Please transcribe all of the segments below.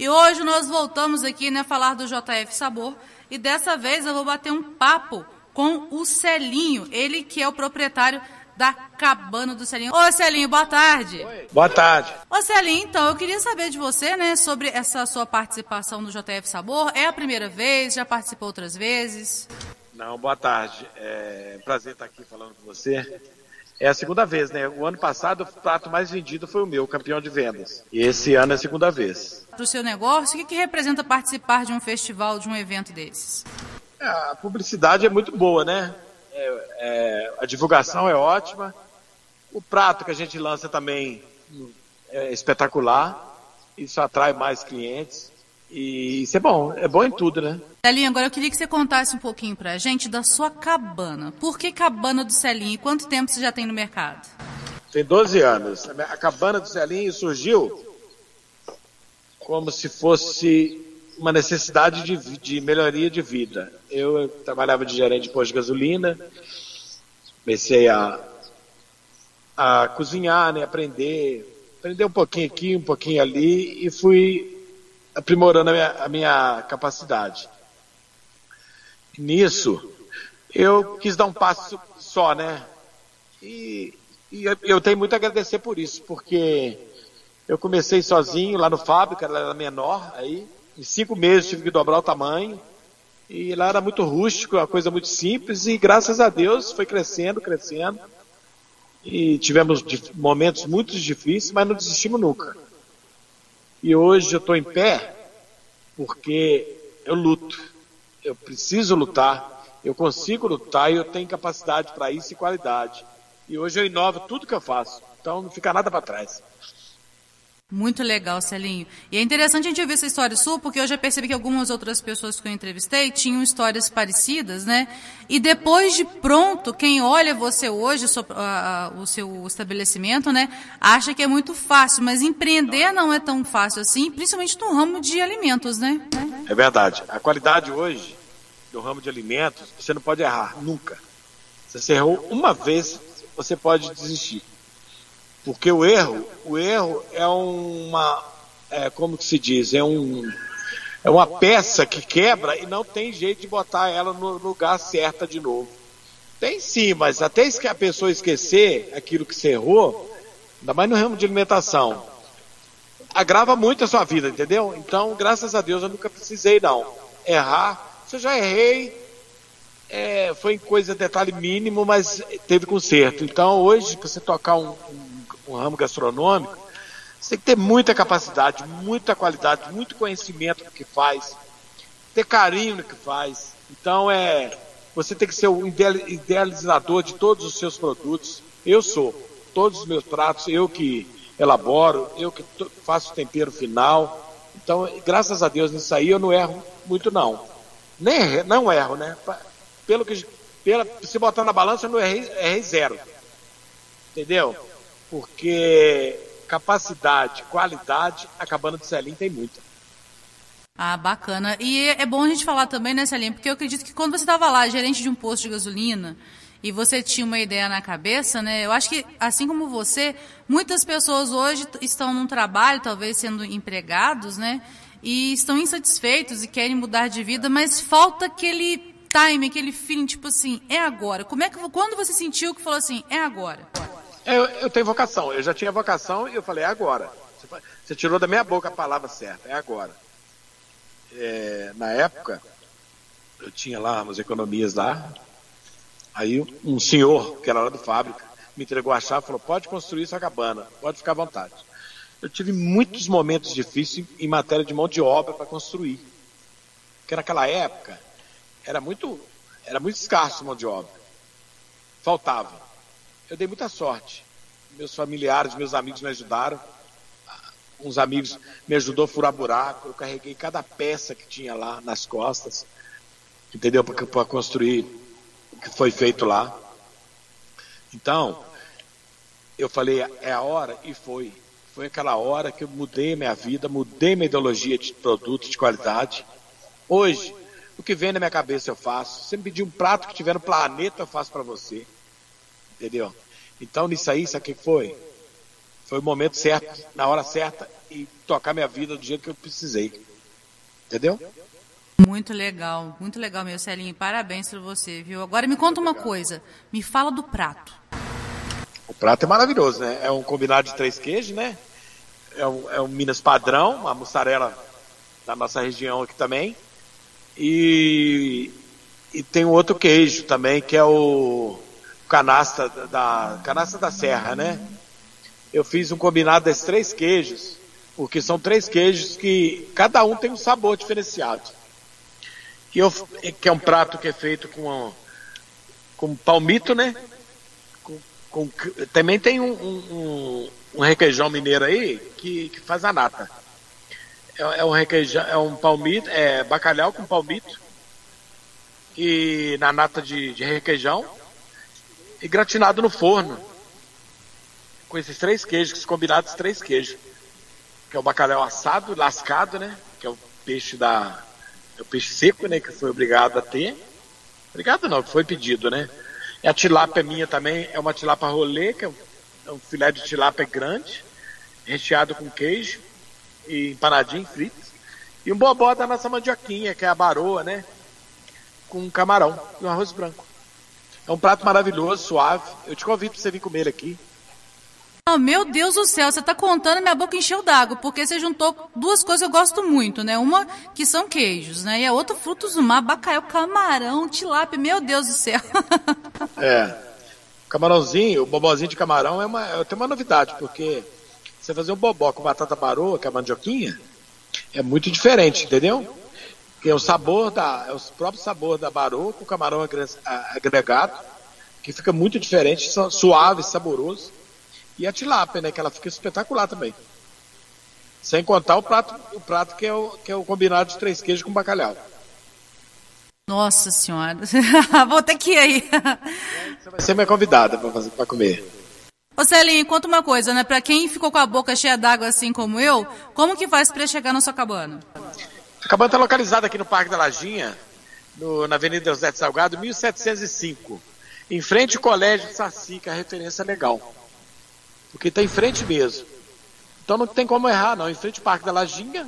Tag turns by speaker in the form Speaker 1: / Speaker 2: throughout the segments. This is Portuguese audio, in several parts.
Speaker 1: E hoje nós voltamos aqui, né, falar do JF Sabor. E dessa vez eu vou bater um papo com o Celinho, ele que é o proprietário da Cabana do Celinho. Ô Celinho, boa tarde.
Speaker 2: Oi. Boa tarde.
Speaker 1: Ô Celinho, então, eu queria saber de você, né, sobre essa sua participação no JF Sabor. É a primeira vez? Já participou outras vezes?
Speaker 2: Não, boa tarde. É um prazer estar aqui falando com você. É a segunda vez, né? O ano passado o prato mais vendido foi o meu, campeão de vendas. E esse ano é a segunda vez.
Speaker 1: Para o seu negócio, o que, que representa participar de um festival, de um evento desses?
Speaker 2: É, a publicidade é muito boa, né? É, é, a divulgação é ótima. O prato que a gente lança também é espetacular. Isso atrai mais clientes. E isso é bom, é bom em tudo, né?
Speaker 1: Celinho, agora eu queria que você contasse um pouquinho pra gente da sua cabana. Por que cabana do Celinho e quanto tempo você já tem no mercado?
Speaker 2: Tem 12 anos. A cabana do Celinho surgiu como se fosse uma necessidade de, de melhoria de vida. Eu trabalhava de gerente de posto de gasolina, comecei a, a cozinhar, né, aprender, aprender um pouquinho aqui, um pouquinho ali, e fui aprimorando a minha, a minha capacidade. Nisso, eu quis dar um passo só, né? E, e eu tenho muito a agradecer por isso, porque eu comecei sozinho lá no fábrica, ela era menor, aí em cinco meses tive que dobrar o tamanho, e lá era muito rústico, uma coisa muito simples, e graças a Deus foi crescendo, crescendo, e tivemos momentos muito difíceis, mas não desistimos nunca. E hoje eu estou em pé porque eu luto. Eu preciso lutar, eu consigo lutar e eu tenho capacidade para isso e qualidade. E hoje eu inovo tudo que eu faço. Então não fica nada para trás.
Speaker 1: Muito legal, Celinho. E é interessante a gente ouvir essa história sua, porque eu já percebi que algumas outras pessoas que eu entrevistei tinham histórias parecidas, né? E depois de pronto, quem olha você hoje, o seu estabelecimento, né, acha que é muito fácil, mas empreender não é tão fácil assim, principalmente no ramo de alimentos, né?
Speaker 2: É verdade. A qualidade hoje do ramo de alimentos, você não pode errar, nunca. Se você errou uma vez, você pode desistir. Porque o erro, o erro é uma, é, como que se diz, é um, é uma peça que quebra e não tem jeito de botar ela no lugar certo de novo. Tem sim, mas até que a pessoa esquecer aquilo que você errou, ainda mais no ramo de alimentação, agrava muito a sua vida, entendeu? Então, graças a Deus, eu nunca precisei não errar. Se eu já errei, é, foi em coisa, detalhe mínimo, mas teve conserto. Então, hoje, para você tocar um, um um ramo gastronômico, você tem que ter muita capacidade, muita qualidade, muito conhecimento do que faz, ter carinho no que faz. Então é, você tem que ser o idealizador de todos os seus produtos. Eu sou. Todos os meus pratos, eu que elaboro, eu que faço o tempero final. Então, graças a Deus nisso aí eu não erro muito não. Nem não erro, né? Pelo que pela, se botar na balança eu não errei, errei zero. Entendeu? porque capacidade, qualidade, a cabana do Celim tem muita.
Speaker 1: Ah, bacana. E é bom a gente falar também, né, Celim, porque eu acredito que quando você estava lá, gerente de um posto de gasolina, e você tinha uma ideia na cabeça, né? Eu acho que, assim como você, muitas pessoas hoje estão num trabalho, talvez sendo empregados, né? E estão insatisfeitos e querem mudar de vida, mas falta aquele time, aquele feeling, tipo assim, é agora. Como é que, quando você sentiu que falou assim, é agora?
Speaker 2: Eu, eu tenho vocação, eu já tinha vocação e eu falei, é agora. Você, você tirou da minha boca a palavra certa, é agora. É, na época, eu tinha lá umas economias lá, aí um senhor, que era lá do fábrica, me entregou a chave e falou, pode construir sua cabana, pode ficar à vontade. Eu tive muitos momentos difíceis em matéria de mão de obra para construir. Porque naquela época era muito, era muito escasso mão de obra. Faltava eu dei muita sorte. Meus familiares, meus amigos me ajudaram. Uns amigos me ajudou a furar buraco. Eu carreguei cada peça que tinha lá nas costas, entendeu? Para construir o que foi feito lá. Então, eu falei, é a hora, e foi. Foi aquela hora que eu mudei minha vida, mudei minha ideologia de produto de qualidade. Hoje, o que vem na minha cabeça eu faço. Se me pedir um prato que tiver no planeta, eu faço para você. Entendeu? Então, nisso aí, sabe o que foi? Foi o momento certo, na hora certa e tocar minha vida do jeito que eu precisei. Entendeu?
Speaker 1: Muito legal, muito legal, meu Celinho. Parabéns para você, viu? Agora me conta uma coisa. Me fala do prato.
Speaker 2: O prato é maravilhoso, né? É um combinado de três queijos, né? É um, é um Minas padrão, uma mussarela da nossa região aqui também. E, e tem um outro queijo também, que é o canasta da canasta da serra, né? Eu fiz um combinado desses três queijos, porque são três queijos que cada um tem um sabor diferenciado. E eu, que é um prato que é feito com, com palmito, né? Com, com, também tem um, um, um, requeijão mineiro aí que, que faz a nata. É, é, um requeijão, é um palmito, é bacalhau com palmito e na nata de, de requeijão e gratinado no forno com esses três queijos, combinados três queijos, que é o bacalhau assado, lascado, né? Que é o peixe da é o peixe seco, né? Que foi obrigado a ter. Obrigado não, foi pedido, né? E a tilápia minha também é uma tilápia rolê, que é é um filé de tilápia grande, recheado com queijo e empanadinho frito. E um bobó da nossa mandioquinha, que é a baroa, né? Com camarão e um arroz branco. É um prato maravilhoso, suave. Eu te convido para você vir comer ele aqui.
Speaker 1: Oh, meu Deus do céu, você está contando minha boca encheu d'água, porque você juntou duas coisas que eu gosto muito, né? Uma que são queijos, né? E a outra frutos do mar, bacalhau, camarão, tilápia, meu Deus do céu.
Speaker 2: é. Camarãozinho, o bobozinho de camarão é uma, tem uma novidade, porque você fazer um bobó com batata baroa, que é a mandioquinha, é muito diferente, entendeu? Que é o sabor da, é o próprio sabor da baroa com camarão agregado, que fica muito diferente, suave, saboroso. E a tilápia, né? Que ela fica espetacular também. Sem contar o prato, o prato que é o, que é o combinado de três queijos com bacalhau.
Speaker 1: Nossa senhora. Vou ter que ir aí.
Speaker 2: Você vai ser minha convidada para comer.
Speaker 1: Ô Celinho, conta uma coisa, né? Para quem ficou com a boca cheia d'água assim como eu, como que faz para chegar na sua cabana?
Speaker 2: A cabana está localizada aqui no Parque da Lajinha, no, na Avenida José de Salgado, 1705. Em frente ao Colégio Saci, que é a referência legal. Porque está em frente mesmo. Então não tem como errar, não. Em frente ao Parque da Lajinha,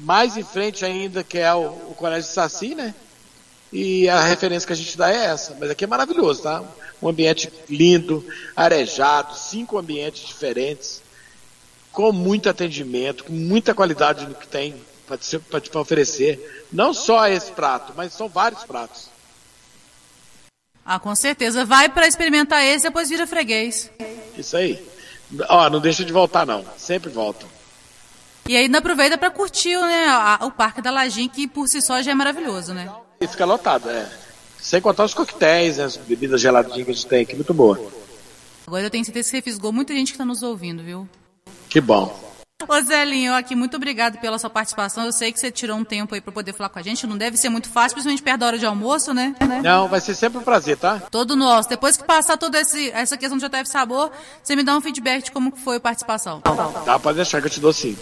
Speaker 2: mais em frente ainda, que é o, o Colégio Saci, né? E a referência que a gente dá é essa. Mas aqui é maravilhoso, tá? Um ambiente lindo, arejado, cinco ambientes diferentes, com muito atendimento, com muita qualidade no que tem para oferecer. Não só esse prato, mas são vários pratos.
Speaker 1: Ah, com certeza. Vai para experimentar esse, depois vira freguês.
Speaker 2: Isso aí. Ó, não deixa de voltar não. Sempre volta.
Speaker 1: E ainda aproveita para curtir né, a, o Parque da Lajinha, que por si só já é maravilhoso, né?
Speaker 2: E fica lotado, é. Sem contar os coquetéis, né, as bebidas geladinhas que a gente tem aqui, muito boa.
Speaker 1: Agora eu tenho certeza que você fisgou muita gente que está nos ouvindo, viu?
Speaker 2: Que bom.
Speaker 1: Ô Zelinho, aqui, muito obrigado pela sua participação. Eu sei que você tirou um tempo aí para poder falar com a gente. Não deve ser muito fácil, principalmente perto da hora de almoço, né?
Speaker 2: Não, vai ser sempre um prazer, tá?
Speaker 1: Todo nosso. Depois que passar toda essa questão do JF Sabor, você me dá um feedback de como foi a participação.
Speaker 2: Tá, pode deixar que eu te dou sim.